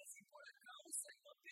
así por el caos, no te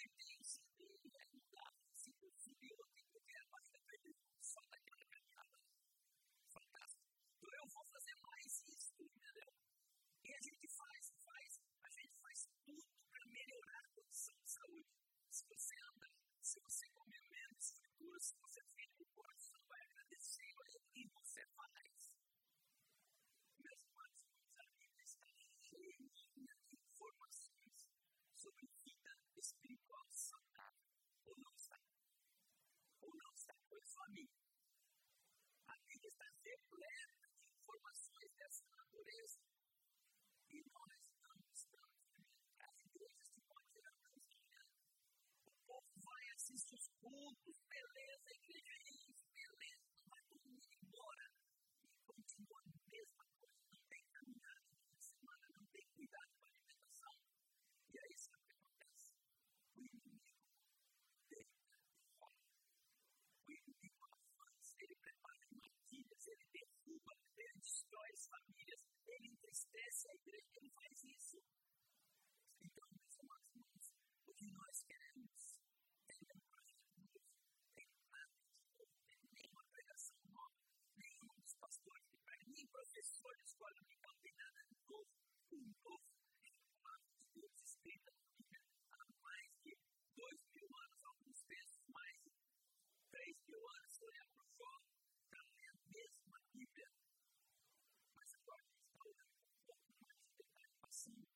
A Bíblia está repleta de informações dessa natureza. E nós não estamos as igrejas de modo geral não. O povo vai assistir os cultos, beleza, a igreja é isso, beleza, não vai todo mundo embora. E continua a mesma coisa, não tem caminhada toda semana, não tem cuidado com a alimentação. E aí sabe o que acontece? O inimigo deita e rola. O inimigo avança, ele prepara armadilhas, ele derruba, ele destrói as famílias, ele entristece a igreja, ele faz isso. Então, meus irmãos, irmãos, o que nós queremos é um projeto novo, tem nada de novo, tem nenhuma pregação nova, nenhum dos pastores que para mim, professor de escola dominical, tem nada de novo. O novo é a palavra de Deus escrita na Bíblia há mais de dois mil anos, alguns textos mais de três mil anos, se olhar para o Jó, está lendo a mesma Bíblia. Mas agora a gente está olhando com um pouco mais de detalhe, assim,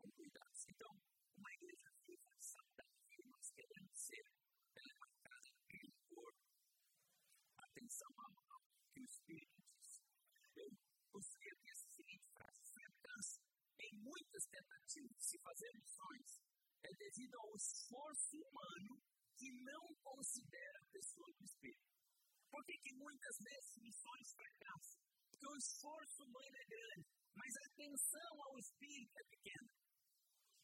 com cuidado. Então, uma igreja viva, saudável, e nós queremos ser, ela é marcada por atenção ao ao que o Espírito diz. Eu gostaria que essa seguinte frase, fracasso em muitas tentativas de se fazer missões é devido ao esforço humano que não considera a pessoa do Espírito. Por que, que muitas vezes missões fracassam? Porque o esforço humano é grande, mas a atenção ao Espírito é pequena.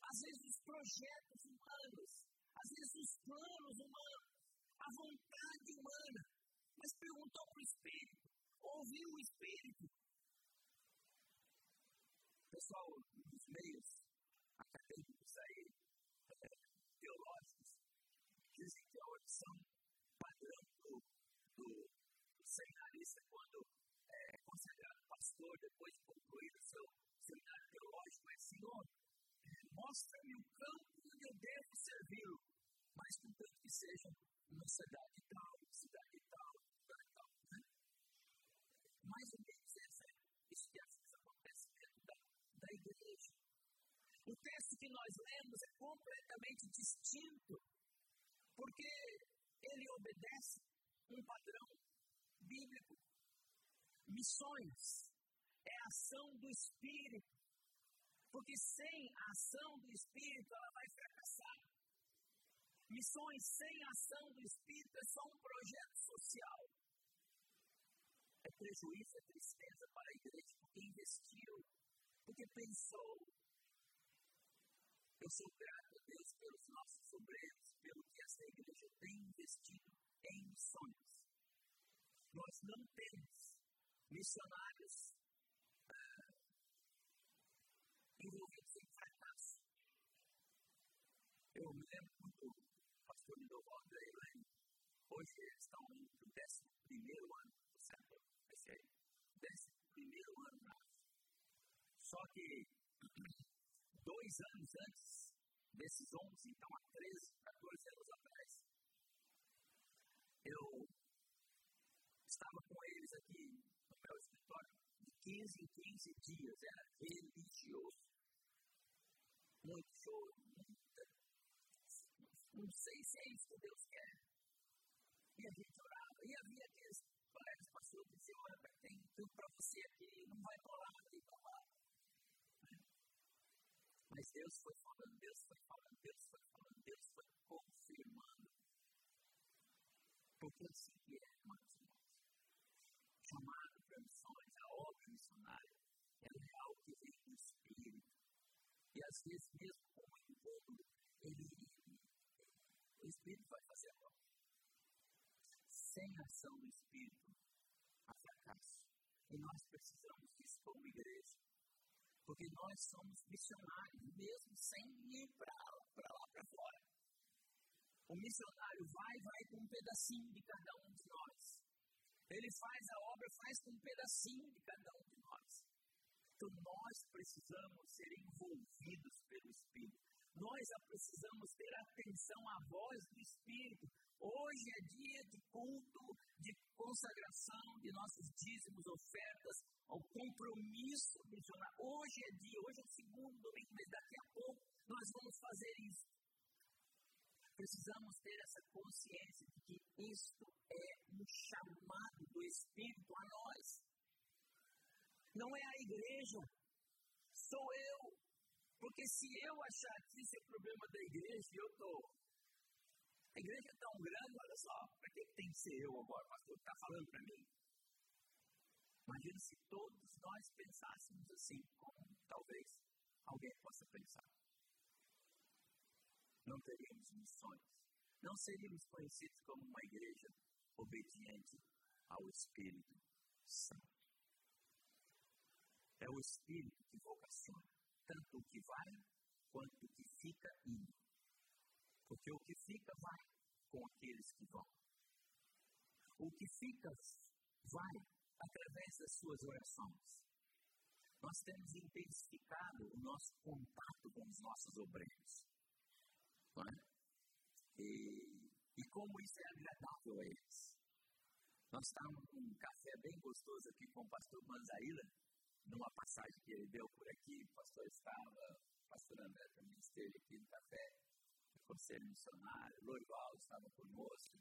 Às vezes os projetos humanos, às vezes os planos humanos, a vontade humana, mas perguntou para o Espírito, ouviu o Espírito. Pessoal meios acadêmicos aí, é, teológicos, dizem que a audição padrão do, do, do seminarista, quando é considerado pastor, depois de concluir o seu seminário teológico, é Senhor, mostra-me o campo onde eu devo servi-lo, mas contanto que seja uma cidade tal, cidade tal. Né? Mais ou menos essa, isso que às vezes acontece dentro da, da igreja. O texto que nós lemos é completamente distinto, porque ele obedece um padrão bíblico. Missões é a ação do Espírito, porque sem a ação do Espírito ela vai fracassar. Missões sem ação do Espírito é só um projeto social. É prejuízo, é tristeza para a igreja, porque investiu, porque pensou. Eu sou grato a Deus pelos nossos obreiros, pelo que essa igreja tem investido em missões. Nós não temos missionários ah, envolvidos em fracasso. Eu me lembro muito do pastor Lidoval da Elaine. Hoje eles estão indo para o décimo primeiro ano do século. Vai ser décimo primeiro ano na Só que dois anos antes desses 11, então há 13, 14 anos atrás, eu estava com eles aqui no meu escritório de 15 em 15 dias, era religioso. Muito choro, muita. Não sei se é isso que Deus quer. E a gente orava, e havia aqueles colegas pastores que diziam: Olha, tem tudo para você aqui, não vai colar, tem colar. Mas Deus foi falando, Deus foi falando, Deus foi falando, Deus foi confirmando. Porque assim que é, irmãos e irmãos. Chamado para missões, a obra missionária, ela é algo que vem do Espírito. E às vezes, mesmo com o encontro, ele, o Espírito vai fazer a obra. Sem ação do Espírito, há fracasso. E nós precisamos disso como igreja. Porque nós somos missionários mesmo sem ir para lá para fora. O missionário vai vai com um pedacinho de cada um de nós. Ele faz a obra, faz com um pedacinho de cada um de nós. Então nós precisamos ser envolvidos pelo Espírito. Nós precisamos ter atenção à voz do Espírito. Hoje é dia de culto, de consagração de nossos dízimos, ofertas, ao compromisso missionário. Hoje é dia, hoje é o segundo domingo, mas daqui a pouco nós vamos fazer isso. Precisamos ter essa consciência de que isto é um chamado do Espírito a nós. Não é a igreja, sou eu. Porque se eu achar que isso é problema da igreja, eu estou. A igreja é tão grande, olha só, para que tem que ser eu agora? Pastor está falando para mim. Imagina se todos nós pensássemos assim, como talvez alguém possa pensar. Não teríamos missões. Não seríamos conhecidos como uma igreja obediente ao Espírito Santo. É o Espírito que vocaciona, tanto o que vai quanto o que fica indo. Porque o que fica vai com aqueles que vão. O que fica vai através das suas orações. Nós temos intensificado o nosso contato com os nossos obreiros. Não é? e, e como isso é agradável a eles. Nós estávamos com um café bem gostoso aqui com o pastor Manzaíla, numa passagem que ele deu por aqui, o pastor estava, o pastor André também esteve aqui no café, o conselho missionário, Loival estava conosco,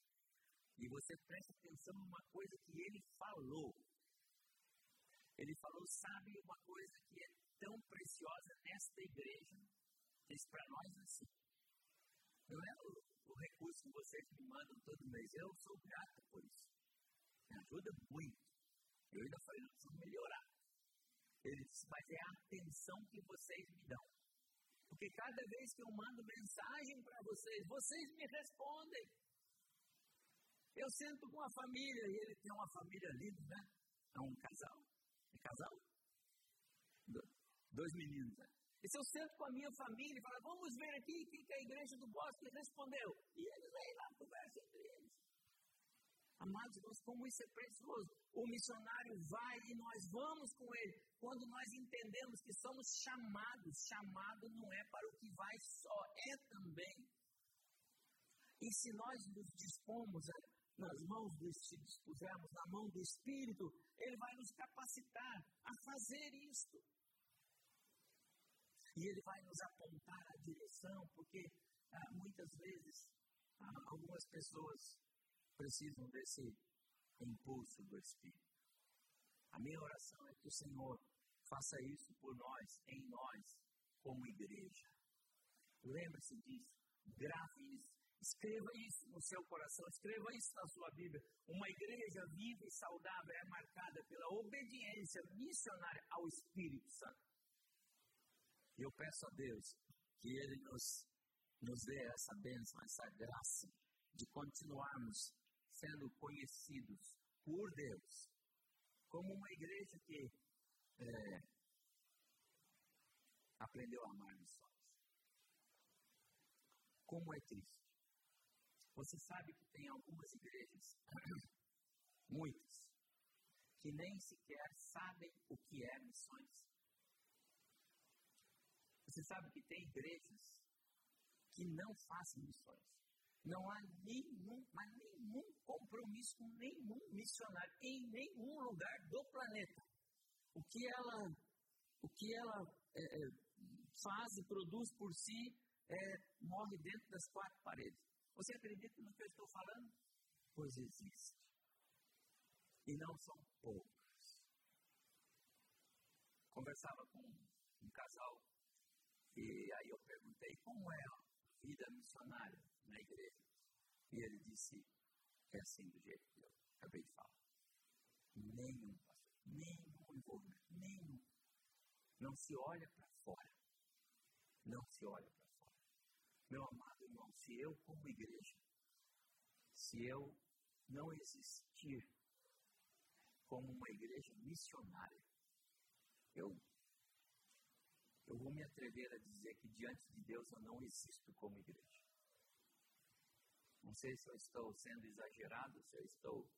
e você presta atenção numa coisa que ele falou. Ele falou, sabe uma coisa que é tão preciosa nesta igreja? Diz para nós assim. Não é o, o, recurso que vocês me mandam todo mês. Eu sou grato por isso. Me ajuda muito. Eu ainda falei, nós vamos melhorar. Ele disse, mas é a atenção que vocês me dão. Porque cada vez que eu mando mensagem para vocês, vocês me respondem. Eu sento com a família e ele tem uma família linda, né? É um casal. É casal? Dois meninos, né? E se eu sento com a minha família e falo, vamos ver aqui o que a igreja do bosque respondeu. E eles vêm lá, conversam entre eles. Amados irmãos, como isso é precioso. O missionário vai e nós vamos com ele. Quando nós entendemos que somos chamados, chamado não é para o que vai só, é também. E se nós nos dispomos a nas mãos do se dispusermos na mão do Espírito, ele vai nos capacitar a fazer isto. E ele vai nos apontar a direção, porque ah, muitas vezes ah, algumas pessoas precisam desse impulso do Espírito. A minha oração é que o Senhor faça isso por nós, em nós, como igreja. Lembre-se disso, grave isso Escreva isso no seu coração, escreva isso na sua Bíblia. Uma igreja viva e saudável é marcada pela obediência missionária ao Espírito Santo. E eu peço a Deus que Ele nos, nos dê essa bênção, essa graça de continuarmos sendo conhecidos por Deus como uma igreja que é, aprendeu a amar missões. Como é triste você sabe que tem algumas igrejas, muitas, que nem sequer sabem o que é missões. Você sabe que tem igrejas que não fazem missões. Não há nenhum, mas nenhum compromisso com nenhum missionário em nenhum lugar do planeta. O que ela, o que ela é, é faz e produz por si é, morre dentro das quatro paredes. Você acredita no que eu estou falando? Pois existe. E não são poucos. Conversava com um casal e aí eu perguntei como é a vida missionária na igreja. E ele disse, é assim do jeito que eu acabei de falar. Nenhum, pastor, nenhum envolvimento, nenhum. Não se olha para fora. Não se olha para fora. Meu amado, irmão, se eu, como igreja, se eu não existir como uma igreja missionária, eu, eu vou me atrever a dizer que diante de Deus eu não existo como igreja. Não sei se eu estou sendo exagerado, se eu estou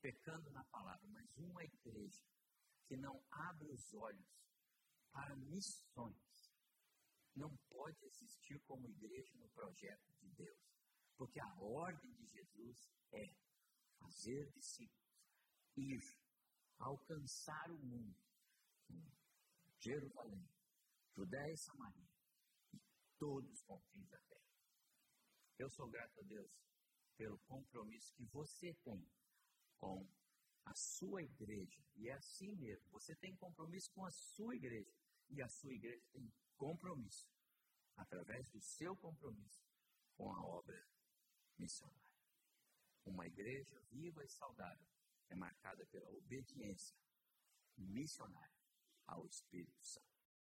pecando na palavra, mas uma igreja que não abre os olhos para missões não pode existir como igreja no projeto de Deus. Porque a ordem de Jesus é fazer discípulos, ir, alcançar o mundo, Jerusalém, Judéia e Samaria, e todos os confins da terra. Eu sou grato a Deus pelo compromisso que você tem com a sua igreja. E é assim mesmo. Você tem compromisso com a sua igreja. E a sua igreja tem compromisso, através do seu compromisso, com a obra missionária. Uma igreja viva e saudável é marcada pela obediência missionária ao Espírito Santo.